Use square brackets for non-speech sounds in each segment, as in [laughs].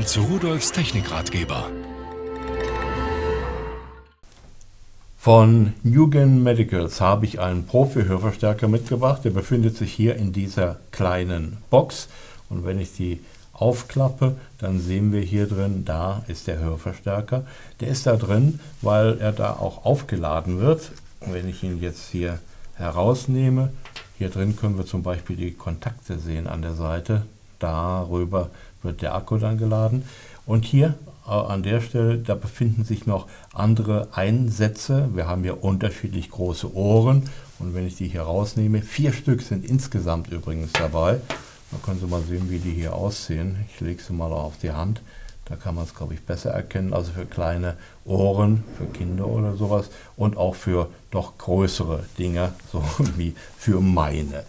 Willkommen zu Rudolfs Technikratgeber. Von Newgen Medicals habe ich einen Profi-Hörverstärker mitgebracht. Der befindet sich hier in dieser kleinen Box. Und wenn ich die aufklappe, dann sehen wir hier drin, da ist der Hörverstärker. Der ist da drin, weil er da auch aufgeladen wird. Wenn ich ihn jetzt hier herausnehme, hier drin können wir zum Beispiel die Kontakte sehen an der Seite. Darüber wird der Akku dann geladen. Und hier äh, an der Stelle, da befinden sich noch andere Einsätze. Wir haben hier unterschiedlich große Ohren. Und wenn ich die hier rausnehme, vier Stück sind insgesamt übrigens dabei. Da können Sie mal sehen, wie die hier aussehen. Ich lege sie mal auf die Hand. Da kann man es, glaube ich, besser erkennen. Also für kleine Ohren, für Kinder oder sowas. Und auch für doch größere Dinge, [laughs] so wie für meine.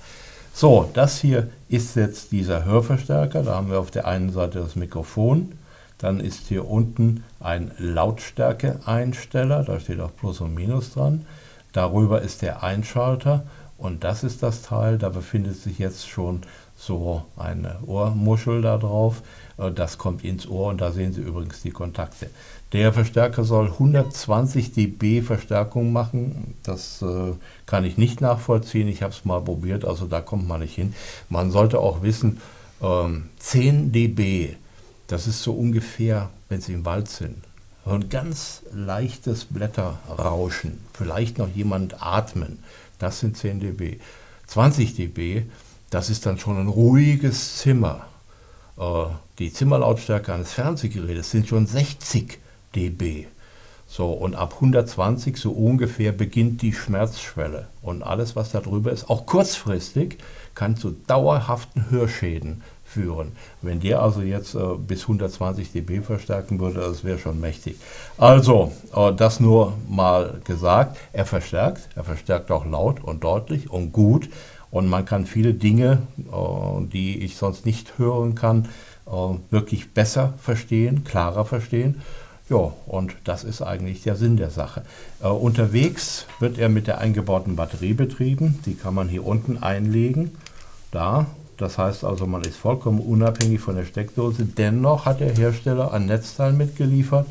So, das hier ist jetzt dieser Hörverstärker. Da haben wir auf der einen Seite das Mikrofon. Dann ist hier unten ein Lautstärke-Einsteller. Da steht auch Plus und Minus dran. Darüber ist der Einschalter. Und das ist das Teil. Da befindet sich jetzt schon so eine Ohrmuschel da drauf. Äh, das kommt ins Ohr und da sehen Sie übrigens die Kontakte. Der Verstärker soll 120 dB Verstärkung machen. Das äh, kann ich nicht nachvollziehen. Ich habe es mal probiert, also da kommt man nicht hin. Man sollte auch wissen, ähm, 10 dB, das ist so ungefähr, wenn Sie im Wald sind. Ein ganz leichtes Blätterrauschen, vielleicht noch jemand atmen, das sind 10 dB. 20 dB, das ist dann schon ein ruhiges Zimmer. Äh, die Zimmerlautstärke eines Fernsehgerätes sind schon 60 dB. So, und ab 120 so ungefähr beginnt die Schmerzschwelle. Und alles, was da drüber ist, auch kurzfristig, kann zu dauerhaften Hörschäden führen. Wenn der also jetzt äh, bis 120 dB verstärken würde, das wäre schon mächtig. Also, äh, das nur mal gesagt. Er verstärkt, er verstärkt auch laut und deutlich und gut. Und man kann viele Dinge, äh, die ich sonst nicht hören kann, äh, wirklich besser verstehen, klarer verstehen. Ja, und das ist eigentlich der Sinn der Sache. Äh, unterwegs wird er mit der eingebauten Batterie betrieben. Die kann man hier unten einlegen. Da. Das heißt also, man ist vollkommen unabhängig von der Steckdose. Dennoch hat der Hersteller ein Netzteil mitgeliefert.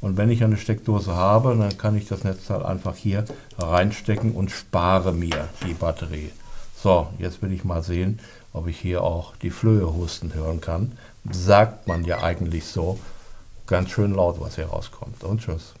Und wenn ich eine Steckdose habe, dann kann ich das Netzteil einfach hier reinstecken und spare mir die Batterie. So, jetzt will ich mal sehen, ob ich hier auch die Flöhe husten hören kann. Sagt man ja eigentlich so. Ganz schön laut, was hier rauskommt. Und tschüss.